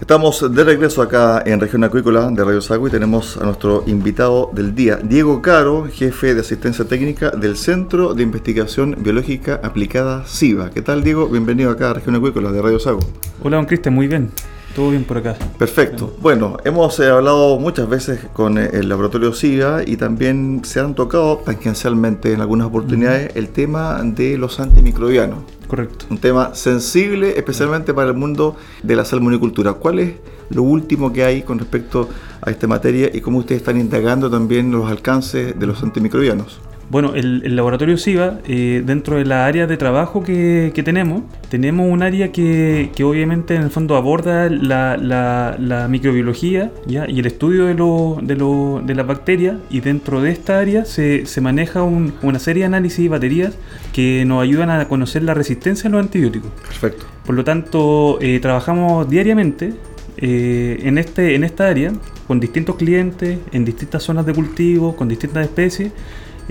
Estamos de regreso acá en Región Acuícola de Radio Sago y tenemos a nuestro invitado del día, Diego Caro, jefe de asistencia técnica del Centro de Investigación Biológica Aplicada SIVA. ¿Qué tal, Diego? Bienvenido acá a Región Acuícola de Radio Sago. Hola, don Cristian, muy bien. Todo bien por acá. Perfecto. Bueno, hemos eh, hablado muchas veces con eh, el laboratorio SIGA y también se han tocado tangencialmente en algunas oportunidades el tema de los antimicrobianos. Correcto. Un tema sensible especialmente para el mundo de la salmonicultura. ¿Cuál es lo último que hay con respecto a esta materia y cómo ustedes están indagando también los alcances de los antimicrobianos? Bueno, el, laboratorio SIVA, eh, dentro de la área de trabajo que, tenemos, tenemos un área que, obviamente en el fondo aborda la, microbiología ¿ya? y el estudio de, lo, de, de las bacterias y dentro de esta área se, maneja una serie de análisis y baterías que nos ayudan a conocer la resistencia a los antibióticos. Perfecto. Por lo tanto, eh, trabajamos diariamente eh, en, este, en esta área con distintos clientes, en distintas zonas de cultivo, con distintas especies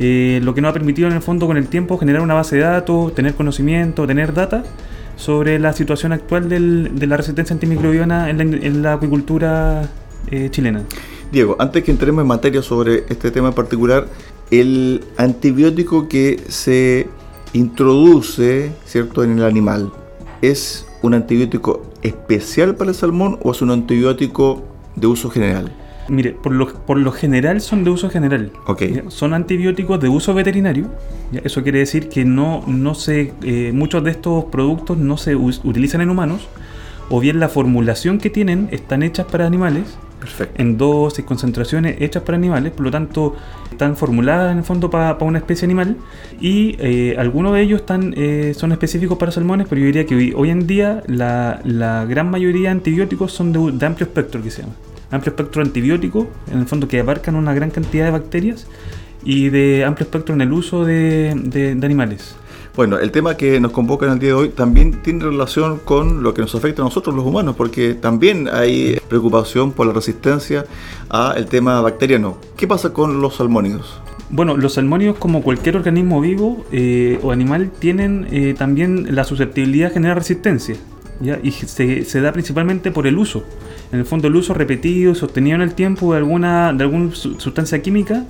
eh, lo que nos ha permitido en el fondo con el tiempo generar una base de datos, tener conocimiento, tener data sobre la situación actual de la resistencia antimicrobiana en la, acuicultura eh, chilena. Diego, antes que entremos en materia sobre este tema en particular, el antibiótico que se introduce ¿cierto? en el animal, ¿es un antibiótico especial para el salmón o es un antibiótico de uso general? Mire, por lo, por lo general son de uso general. Son antibióticos de uso veterinario. Eso quiere decir que no, no se, eh, muchos de estos productos no se utilizan en humanos. O bien la formulación que tienen están hechas para animales. Perfecto. En dosis, concentraciones hechas para animales. Por lo tanto, están formuladas en el fondo para una especie animal. Y eh, algunos de ellos están, eh, son específicos para salmones. Pero yo diría que hoy, en día la, gran mayoría de antibióticos son de, de amplio espectro, que se llama amplio espectro antibiótico, en el fondo que abarcan una gran cantidad de bacterias, y de amplio espectro en el uso de, animales. Bueno, el tema que nos convoca en el día de hoy también tiene relación con lo que nos afecta a nosotros los humanos, porque también hay preocupación por la resistencia al tema bacteriano. ¿Qué pasa con los salmónidos? Bueno, los salmónidos, como cualquier organismo vivo eh, o animal, tienen eh, también la susceptibilidad a generar resistencia. Y se, se da principalmente por el uso en el fondo el uso repetido, sostenido en el tiempo de alguna, de alguna sustancia química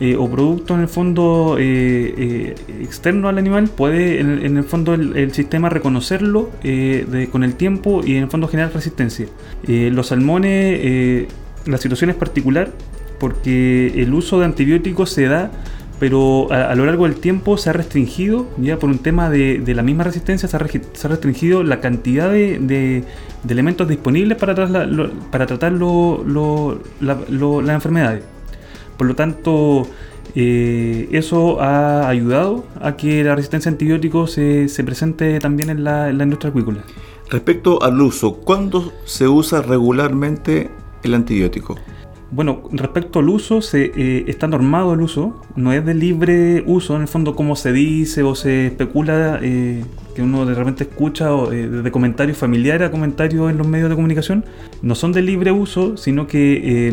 eh, o producto en el fondo eh, eh, externo al animal, puede en, el fondo el, sistema reconocerlo con el tiempo y en el fondo generar resistencia. los salmones, la situación es particular porque el uso de antibióticos se da pero a, lo largo del tiempo se ha restringido, ya por un tema de, la misma resistencia, se ha, restringido la cantidad de, elementos disponibles para, para tratar las enfermedades. Por lo tanto, eh, eso ha ayudado a que la resistencia a antibióticos se, presente también en la, en la industria acuícola. Respecto al uso, ¿cuándo se usa regularmente el antibiótico? Bueno, respecto al uso, se, eh, está normado el uso, no es de libre uso, en el fondo como se dice o se especula, eh, que uno de repente escucha eh, de comentarios familiares a comentarios en los medios de comunicación, no son de libre uso, sino que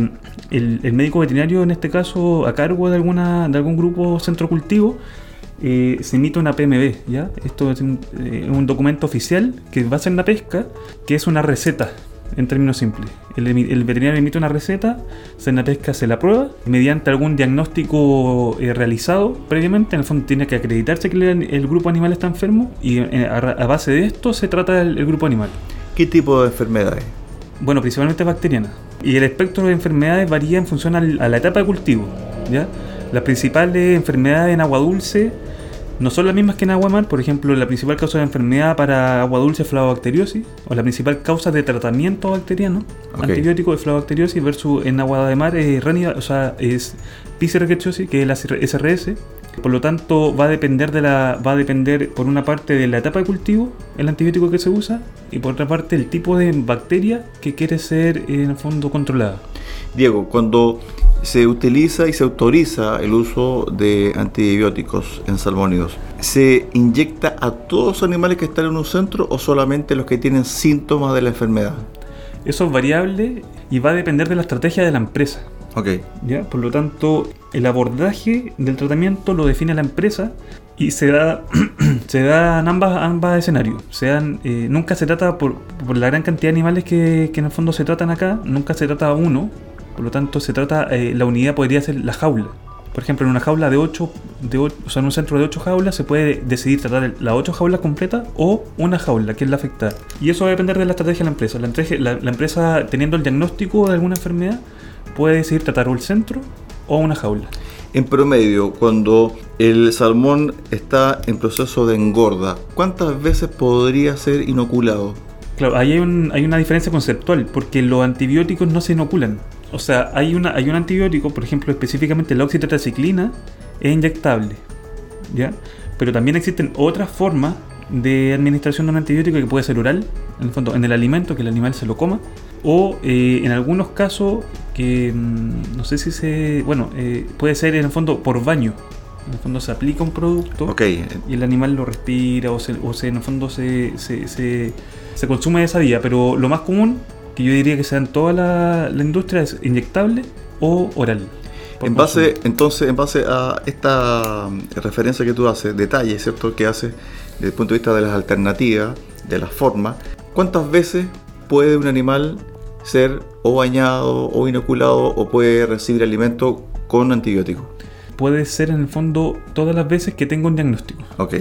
el, el, médico veterinario, en este caso, a cargo de, alguna, de algún grupo centro cultivo, se emite una PMB, ¿ya? Esto es un, un documento oficial que basa en la pesca, que es una receta en términos simples. El, veterinario emite una receta, Senapesca se la prueba, mediante algún diagnóstico eh, realizado previamente, en el fondo tiene que acreditarse que el, grupo animal está enfermo y eh, a, base de esto se trata el, grupo animal. ¿Qué tipo de enfermedades? Bueno, principalmente bacterianas. Y el espectro de enfermedades varía en función a la etapa de cultivo. ¿ya? Las principales enfermedades en agua dulce no son las mismas que en agua mar, por ejemplo, la principal causa de enfermedad para agua dulce es flavobacteriosis, o la principal causa de tratamiento bacteriano, antibiótico de flavobacteriosis, versus en agua de mar es o sea, es que es la SRS. Por lo tanto, va a depender de la va a depender por una parte de la etapa de cultivo, el antibiótico que se usa, y por otra parte el tipo de bacteria que quiere ser en el fondo controlada. Diego, cuando se utiliza y se autoriza el uso de antibióticos en salmónidos. ¿Se inyecta a todos los animales que están en un centro o solamente los que tienen síntomas de la enfermedad? Eso es variable y va a depender de la estrategia de la empresa. Ok. ¿Ya? Por lo tanto, el abordaje del tratamiento lo define la empresa y se da, se da en ambas, ambas escenarios. Sean, eh, nunca se trata por, por, la gran cantidad de animales que, que en el fondo se tratan acá, nunca se trata uno, por lo tanto, se trata, eh, la unidad podría ser la jaula. Por ejemplo, en una jaula de 8, de o sea, en un centro de 8 jaulas se puede decidir tratar las 8 jaulas completas o una jaula, que es la afectada. Y eso va a depender de la estrategia de la empresa. La, la, empresa, teniendo el diagnóstico de alguna enfermedad, puede decidir tratar o el centro o una jaula. En promedio, cuando el salmón está en proceso de engorda, ¿cuántas veces podría ser inoculado? Claro, ahí hay, un, hay una diferencia conceptual, porque los antibióticos no se inoculan. O sea, hay, una, hay un antibiótico, por ejemplo, específicamente la oxitetraciclina, es inyectable. ¿ya? Pero también existen otras formas de administración de un antibiótico que puede ser oral, en el fondo, en el alimento, que el animal se lo coma, o eh, en algunos casos que mm, no sé si se. Bueno, eh, puede ser en el fondo por baño. En el fondo se aplica un producto y el animal lo respira o, se, o se, en el fondo se, se, se, se consume de esa vía. Pero lo más común que yo diría que sea en toda la, industria es inyectable o oral. En base, entonces, en base a esta mm, referencia que tú haces, detalles, ¿cierto? Que haces desde el punto de vista de las alternativas, de las formas, ¿cuántas veces puede un animal ser o bañado o inoculado o puede recibir alimento con antibiótico? Puede ser en el fondo todas las veces que tenga un diagnóstico. Ok.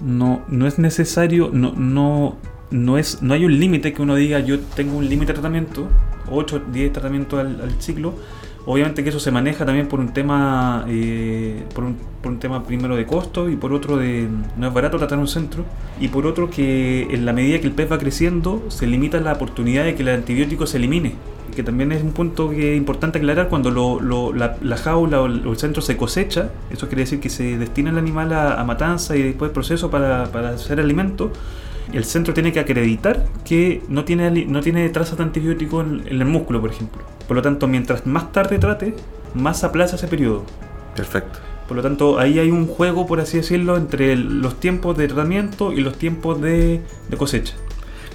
No, no es necesario, no, no, no, es, no hay un límite que uno diga yo tengo un límite de tratamiento, 8, 10 tratamientos al, ciclo. Obviamente que eso se maneja también por un tema, eh, por, un, por, un, tema primero de costo y por otro de no es barato tratar un centro y por otro que en la medida que el pez va creciendo se limita la oportunidad de que el antibiótico se elimine que también es un punto que es importante aclarar cuando lo, la, jaula o el, centro se cosecha, eso quiere decir que se destina el animal a, matanza y después proceso para, para hacer alimento el centro tiene que acreditar que no tiene, no tiene trazas de antibiótico en, el músculo, por ejemplo. Por lo tanto, mientras más tarde trate, más aplaza ese periodo. Perfecto. Por lo tanto, ahí hay un juego, por así decirlo, entre los tiempos de tratamiento y los tiempos de cosecha.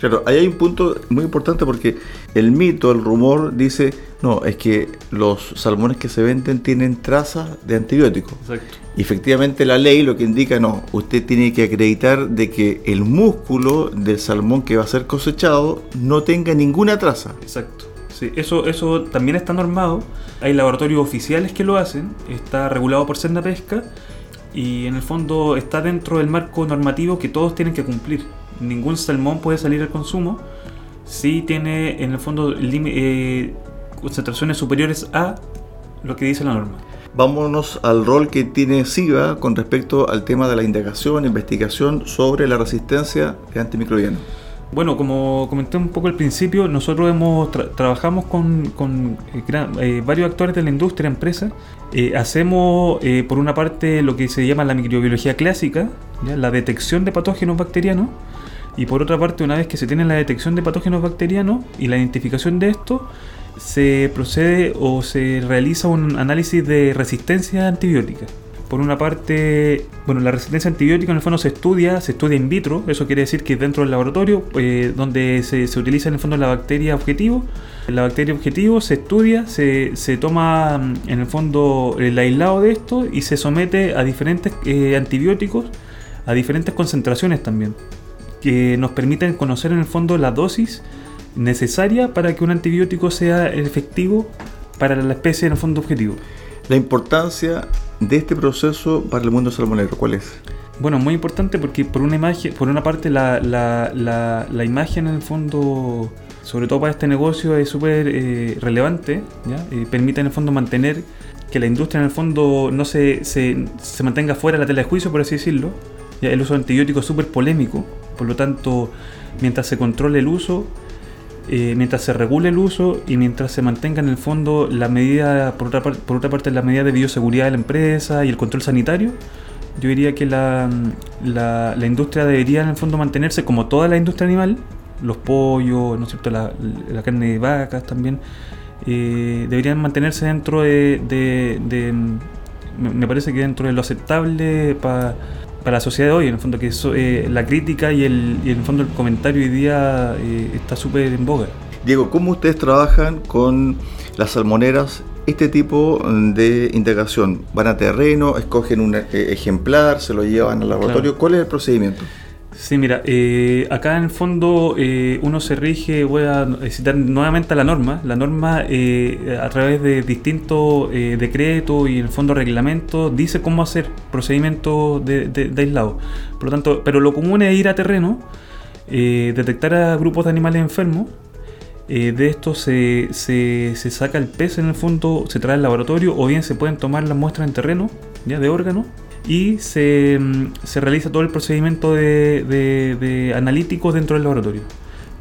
Claro, ahí hay un punto muy importante porque el mito, el rumor dice, no, es que los salmones que se venden tienen trazas de antibióticos. Exacto. Y efectivamente la ley lo que indica, no, usted tiene que acreditar de que el músculo del salmón que va a ser cosechado no tenga ninguna traza. Exacto. Sí, eso, eso también está normado. Hay laboratorios oficiales que lo hacen, está regulado por Senda Pesca y en el fondo está dentro del marco normativo que todos tienen que cumplir ningún salmón puede salir al consumo si tiene en el fondo eh, concentraciones superiores a lo que dice la norma. Vámonos al rol que tiene SIVA con respecto al tema de la indagación, investigación sobre la resistencia de antimicrobianos. Bueno, como comenté un poco al principio, nosotros hemos trabajamos con, eh, eh, varios actores de la industria, empresa. hacemos, por una parte, lo que se llama la microbiología clásica, la detección de patógenos bacterianos y por otra parte, una vez que se tiene la detección de patógenos bacterianos y la identificación de esto, se procede o se realiza un análisis de resistencia antibiótica. Por una parte, bueno, la resistencia antibiótica en el fondo se estudia, se estudia in vitro, eso quiere decir que dentro del laboratorio, eh, donde se, se, utiliza en el fondo la bacteria objetivo, la bacteria objetivo se estudia, se, se toma mm, en el fondo el aislado de esto y se somete a diferentes eh, antibióticos, a diferentes concentraciones también, que nos permiten conocer en el fondo la dosis necesaria para que un antibiótico sea efectivo para la especie en el fondo objetivo. La importancia de este proceso para el mundo salmonero, ¿cuál es? Bueno, muy importante porque por una imagen, por una parte la, la, la, la imagen en el fondo, sobre todo para este negocio, es súper eh, relevante, ¿ya? Eh, permite en el fondo mantener que la industria en el fondo no se, se, se mantenga fuera de la tela de juicio, por así decirlo. ¿ya? El uso de antibióticos es súper polémico, por lo tanto, mientras se controle el uso, eh, mientras se regule el uso y mientras se mantenga en el fondo la medida, por otra, por otra parte, la medida de bioseguridad de la empresa y el control sanitario, yo diría que la, la, la, industria debería en el fondo mantenerse como toda la industria animal, los pollos, ¿no es cierto? La, la carne de vacas también, eh, deberían mantenerse dentro de, de, de, me parece que dentro de lo aceptable para para la sociedad de hoy, en el fondo que eso, eh, la crítica y, el, y en el fondo el comentario hoy día eh, está súper en boga. Diego, ¿cómo ustedes trabajan con las salmoneras este tipo de integración? ¿Van a terreno, escogen un eh, ejemplar, se lo llevan al laboratorio? Claro. ¿Cuál es el procedimiento? Sí, mira, eh, acá en el fondo eh, uno se rige, voy a citar nuevamente a la norma, la norma eh, a través de distintos decretos y en el fondo reglamentos dice cómo hacer procedimientos de, aislado. Por lo tanto, pero lo común es ir a terreno, detectar a grupos de animales enfermos, de esto se, se, se, saca el pez en el fondo, se trae al laboratorio o bien se pueden tomar las muestras en terreno, ya de órganos y se, se, realiza todo el procedimiento de, de, de, analíticos dentro del laboratorio.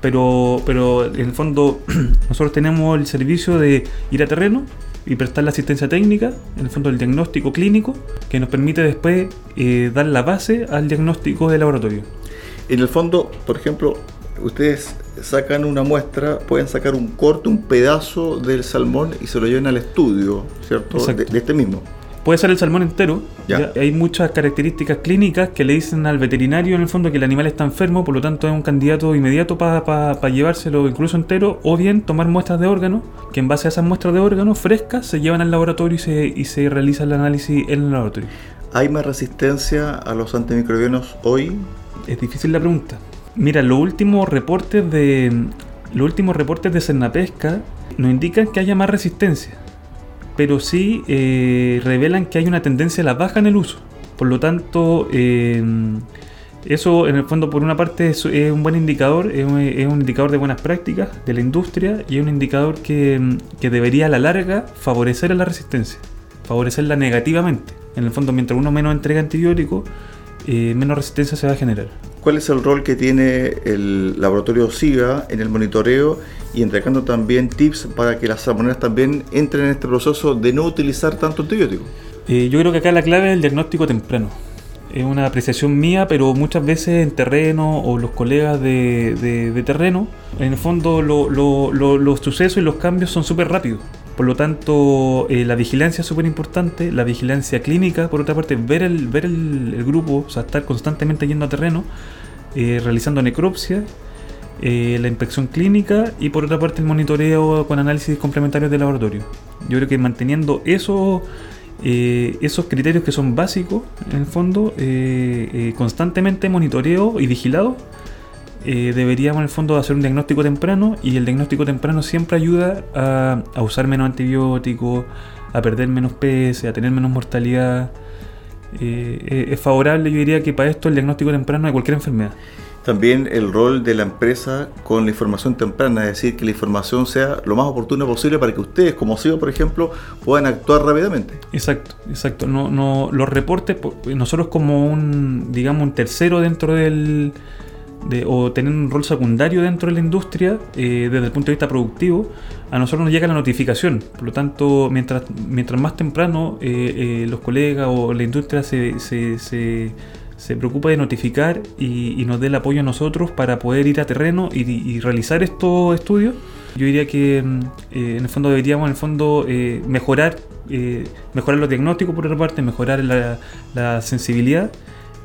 Pero, pero en el fondo nosotros tenemos el servicio de ir a terreno y prestar la asistencia técnica, en el fondo el diagnóstico clínico, que nos permite después eh, dar la base al diagnóstico del laboratorio. En el fondo, por ejemplo, ustedes sacan una muestra, pueden sacar un corte, un pedazo del salmón y se lo llevan al estudio, ¿cierto? De, de este mismo puede ser el salmón entero. ¿ya? Hay muchas características clínicas que le dicen al veterinario en el fondo que el animal está enfermo, por lo tanto es un candidato inmediato para pa, pa llevárselo incluso entero, o bien tomar muestras de órganos, que en base a esas muestras de órganos frescas se llevan al laboratorio y se, y se realiza el análisis en el laboratorio. ¿Hay más resistencia a los antimicrobianos hoy? Es difícil la pregunta. Mira, los últimos reportes de los últimos reportes de Cernapesca nos indican que haya más resistencia pero sí eh, revelan que hay una tendencia a la baja en el uso. Por lo tanto, eh, eso en el fondo por una parte es, un buen indicador, es un, indicador de buenas prácticas de la industria y es un indicador que, que debería a la larga favorecer a la resistencia, favorecerla negativamente. En el fondo, mientras uno menos entrega antibióticos, eh, menos resistencia se va a generar. ¿Cuál es el rol que tiene el laboratorio SIGA en el monitoreo y entregando también tips para que las salmoneras también entren en este proceso de no utilizar tanto antibiótico? Eh, yo creo que acá la clave es el diagnóstico temprano. Es una apreciación mía, pero muchas veces en terreno o los colegas de, de, terreno, en el fondo lo, lo, lo, los sucesos y los cambios son súper rápidos. Por lo tanto, eh, la vigilancia es súper importante, la vigilancia clínica, por otra parte, ver el, ver el, grupo, o sea, estar constantemente yendo a terreno, eh, realizando necropsia, eh, la inspección clínica y por otra parte el monitoreo con análisis complementarios de laboratorio. Yo creo que manteniendo eso, esos criterios que son básicos, en el fondo, constantemente monitoreo y vigilado, eh, deberíamos en el fondo hacer un diagnóstico temprano y el diagnóstico temprano siempre ayuda a, a usar menos antibióticos, a perder menos peces, a tener menos mortalidad. Eh, es favorable, yo diría que para esto el diagnóstico temprano de cualquier enfermedad. También el rol de la empresa con la información temprana, es decir, que la información sea lo más oportuna posible para que ustedes, como CEO, por ejemplo, puedan actuar rápidamente. Exacto, exacto. No, no, los reportes, nosotros como un, digamos, un tercero dentro del, de, o tener un rol secundario dentro de la industria eh, desde el punto de vista productivo, a nosotros nos llega la notificación. Por lo tanto, mientras, mientras más temprano eh, eh, los colegas o la industria se, se, se, preocupa de notificar y, nos dé el apoyo a nosotros para poder ir a terreno y, realizar estos estudios, Yo diría que mm, eh, en el fondo deberíamos en el fondo eh, mejorar, mejorar los diagnósticos por otra parte, mejorar la sensibilidad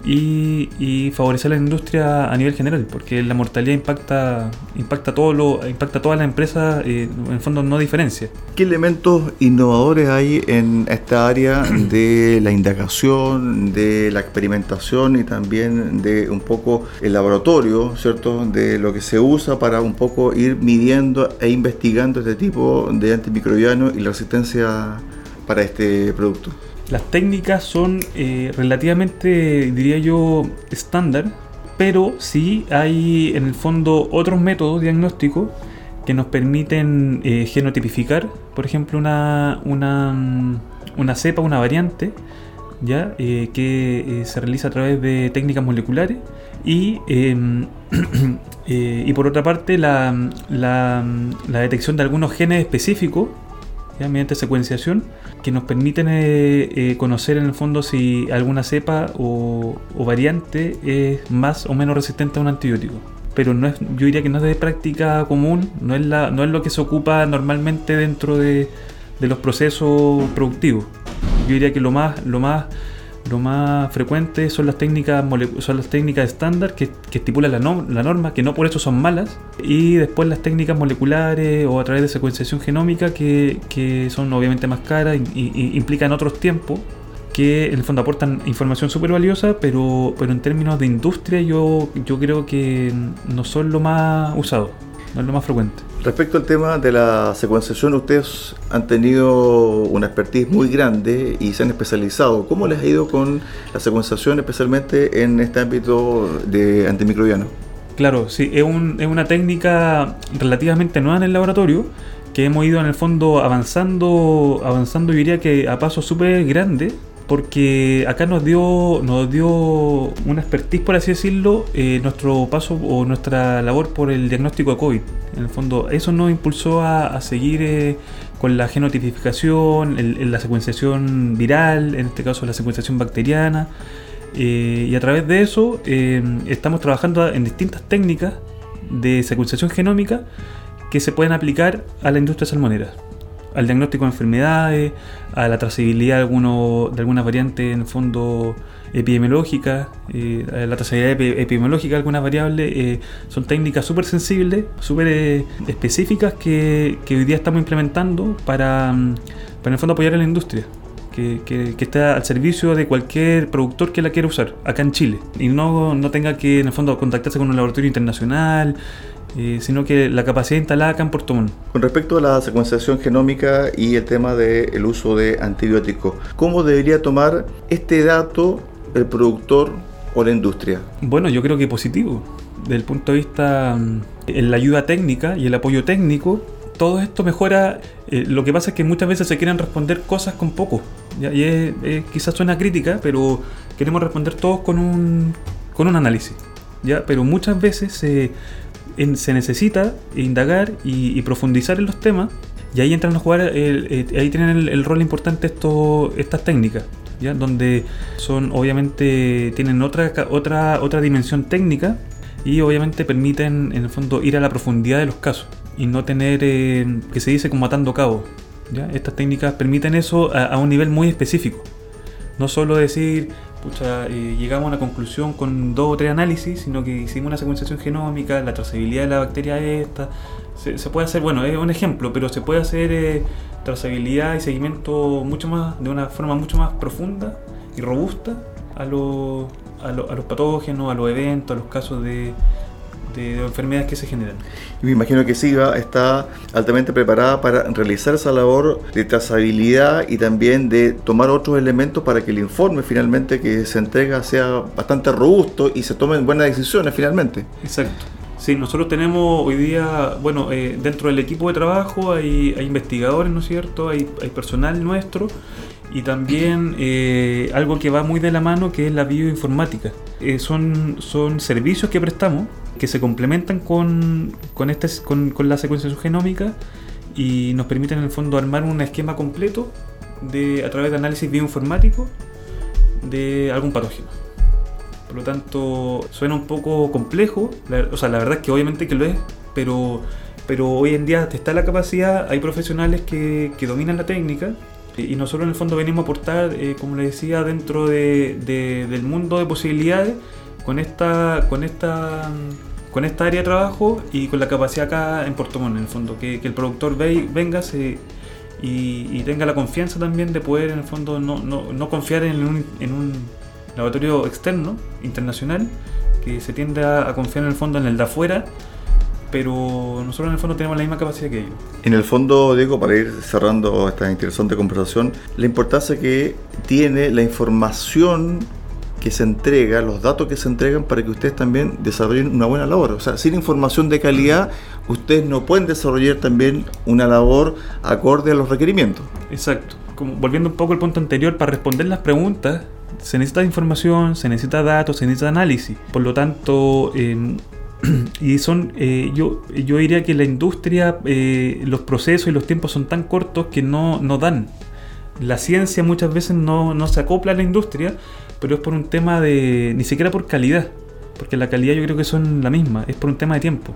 y, favorecer la industria a nivel general, porque la mortalidad impacta impacta todo lo impacta todas las empresas, eh, en fondo no diferencia. ¿Qué elementos innovadores hay en esta área de la indagación, de la experimentación y también de un poco el laboratorio, ¿cierto? De lo que se usa para un poco ir midiendo e investigando este tipo de antimicrobianos y la resistencia para este producto. Las técnicas son eh, relativamente, diría yo, estándar, pero sí hay en el fondo otros métodos diagnósticos que nos permiten eh, genotipificar, por ejemplo, una, una, mm, una cepa, una variante, ¿ya? Eh, que eh, se realiza a través de técnicas moleculares y, em, y por otra parte la, la, la detección de algunos genes específicos ¿ya? mediante secuenciación que nos permiten eh, eh, conocer en el fondo si alguna cepa o, o, variante es más o menos resistente a un antibiótico. Pero no es, yo diría que no es de práctica común, no es, la, no es lo que se ocupa normalmente dentro de, de los procesos productivos. Yo diría que lo más, lo más lo más frecuente son las técnicas son las técnicas estándar que, que estipulan la, no, la, norma, que no por eso son malas, y después las técnicas moleculares o a través de secuenciación genómica que, que son obviamente más caras y, y, implican otros tiempos que en el fondo aportan información súper valiosa, pero, pero en términos de industria yo, yo creo que no son lo más usado, no es lo más frecuente. Respecto al tema de la secuenciación, ustedes han tenido una expertise muy grande y se han especializado. ¿Cómo les ha ido con la secuenciación, especialmente en este ámbito de antimicrobiano? Claro, sí, es, un, es una técnica relativamente nueva en el laboratorio que hemos ido en el fondo avanzando, avanzando yo diría que a pasos súper grandes porque acá nos dio nos dio una expertise por así decirlo eh, nuestro paso o nuestra labor por el diagnóstico de COVID. En el fondo eso nos impulsó a, seguir eh, con la genotipificación la secuenciación viral en este caso la secuenciación bacteriana. Eh, y a través de eso estamos trabajando en distintas técnicas de secuenciación genómica que se pueden aplicar a la industria salmonera al diagnóstico de enfermedades, a la trazabilidad de, alguno, de algunas variantes en el fondo epidemiológicas, eh, la trazabilidad epidemiológica de algunas variables, eh, son técnicas súper sensibles, súper eh, específicas que, que, hoy día estamos implementando para, para en el fondo apoyar a la industria. Que, que, que, está al servicio de cualquier productor que la quiera usar acá en Chile y no, no tenga que en el fondo contactarse con un laboratorio internacional eh, sino que la capacidad instalada acá en Puerto Montt. Con respecto a la secuenciación genómica y el tema del uso de antibióticos, ¿cómo debería tomar este dato el productor o la industria? Bueno, yo creo que positivo. Desde el punto de vista mm, en la ayuda técnica y el apoyo técnico, todo esto mejora. Eh, lo que pasa es que muchas veces se quieren responder cosas con poco. ¿ya? Y es, es, quizás suena crítica, pero queremos responder todos con un, con un análisis. ¿ya? Pero muchas veces se se necesita indagar y, profundizar en los temas y ahí entran a jugar, el, el, ahí tienen el, rol importante esto, estas técnicas, ¿ya? donde son obviamente tienen otra, otra, otra dimensión técnica y obviamente permiten en el fondo ir a la profundidad de los casos y no tener eh, que se dice como matando cabos. Estas técnicas permiten eso a, a un nivel muy específico. No solo decir, eh, llegamos a una conclusión con dos o tres análisis, sino que hicimos una secuenciación genómica, la trazabilidad de la bacteria esta. Se, se puede hacer, bueno, es un ejemplo, pero se puede hacer eh, trazabilidad y seguimiento mucho más, de una forma mucho más profunda y robusta a, lo, a, lo, a los patógenos, a los eventos, a los casos de, de, de, enfermedades que se generan. Y me imagino que SIGA está altamente preparada para realizar esa labor de trazabilidad y también de tomar otros elementos para que el informe finalmente que se entrega sea bastante robusto y se tomen buenas decisiones finalmente. Exacto. Sí, nosotros tenemos hoy día, bueno, eh, dentro del equipo de trabajo hay, hay investigadores, ¿no es cierto? Hay, hay personal nuestro y también eh, algo que va muy de la mano que es la bioinformática. Eh, son, son servicios que prestamos que se complementan con, con, este, con, con la secuenciación genómica y nos permiten en el fondo armar un esquema completo de, a través de análisis bioinformático de algún patógeno. Por lo tanto, suena un poco complejo, la, o sea, la verdad es que obviamente que lo es, pero pero hoy en día está la capacidad, hay profesionales que, que dominan la técnica y nosotros en el fondo venimos a aportar, eh, como le decía, dentro de, de, del mundo de posibilidades con esta, con esta con esta área de trabajo y con la capacidad acá en Puerto Montt, en el fondo, que, que el productor ve, venga se, y, y, tenga la confianza también de poder, en el fondo, no, no, no confiar en un, en un, laboratorio externo, internacional, que se tiende a, a confiar en el fondo en el de afuera pero nosotros en el fondo tenemos la misma capacidad que ellos. En el fondo, Diego, para ir cerrando esta interesante conversación, la importancia que tiene la información que se entrega, los datos que se entregan para que ustedes también desarrollen una buena labor. O sea, sin información de calidad, ustedes no pueden desarrollar también una labor acorde a los requerimientos. Exacto. Como volviendo un poco al punto anterior, para responder las preguntas, se necesita información, se necesita datos, se necesita análisis. Por lo tanto, eh, y son, eh, yo, yo diría que la industria, eh, los procesos y los tiempos son tan cortos que no, no dan. La ciencia muchas veces no, no, se acopla a la industria, pero es por un tema de, ni siquiera por calidad, porque la calidad yo creo que son la misma, es por un tema de tiempo.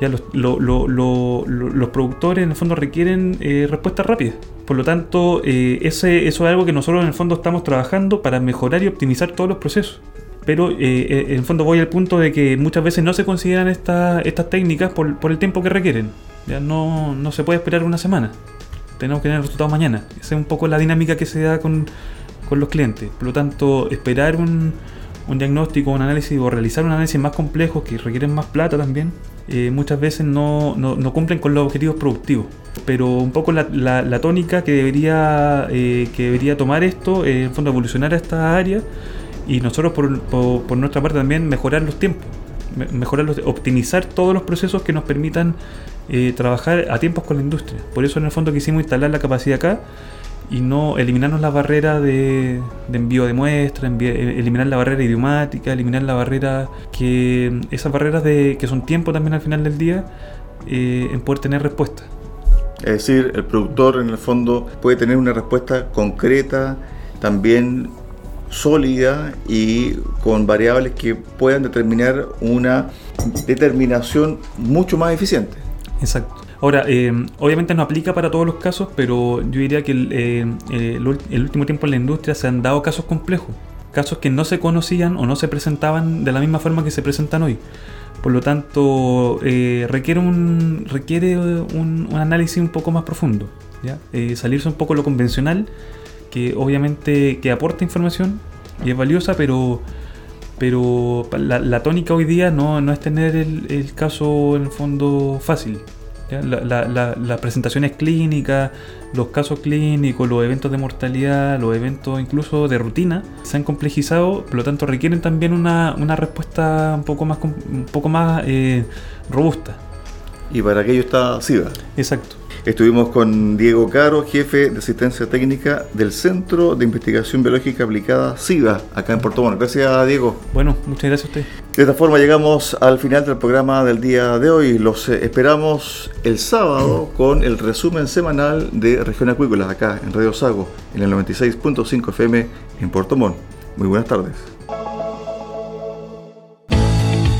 Ya los, lo, lo, los productores en el fondo requieren eh, respuestas rápidas. Por lo tanto, eh, ese, eso es algo que nosotros en el fondo estamos trabajando para mejorar y optimizar todos los procesos pero eh, en fondo voy al punto de que muchas veces no se consideran esta, estas técnicas por, por, el tiempo que requieren. Ya no, no, se puede esperar una semana. Tenemos que tener resultados mañana. Esa es un poco la dinámica que se da con, con los clientes. Por lo tanto, esperar un, un, diagnóstico, un análisis o realizar un análisis más complejo que requieren más plata también, eh, muchas veces no, no, no, cumplen con los objetivos productivos. Pero un poco la, la, la tónica que debería, eh, que debería tomar esto, eh, en fondo evolucionar a esta área, y nosotros por, por, por, nuestra parte también mejorar los tiempos, mejorar los, optimizar todos los procesos que nos permitan eh, trabajar a tiempos con la industria. Por eso en el fondo quisimos instalar la capacidad acá y no eliminarnos la barrera de, envío de muestras, eliminar la barrera idiomática, eliminar la barrera que esas barreras de que son tiempo también al final del día eh, en poder tener respuesta. Es decir, el productor en el fondo puede tener una respuesta concreta, también sólida y con variables que puedan determinar una determinación mucho más eficiente. Exacto. Ahora, eh, obviamente no aplica para todos los casos, pero yo diría que el, eh, el, último tiempo en la industria se han dado casos complejos, casos que no se conocían o no se presentaban de la misma forma que se presentan hoy. Por lo tanto, eh, requiere, un, requiere un, análisis un poco más profundo, salirse un poco lo convencional que obviamente que aporta información y es valiosa, pero pero la, la tónica hoy día no, no es tener el, el, caso en el fondo fácil. Las la, la, la presentaciones clínicas, los casos clínicos, los eventos de mortalidad, los eventos incluso de rutina se han complejizado, por lo tanto requieren también una, una respuesta un poco más, un poco más eh, robusta. Y para aquello está SIDA. Exacto. Estuvimos con Diego Caro, jefe de asistencia técnica del Centro de Investigación Biológica Aplicada SIVA, acá en Puerto Montt. Gracias, Diego. Bueno, muchas gracias a usted. De esta forma llegamos al final del programa del día de hoy. Los esperamos el sábado con el resumen semanal de Región Acuícola, acá en Radio Sago, en el 96.5 FM en Puerto Montt. Muy buenas tardes.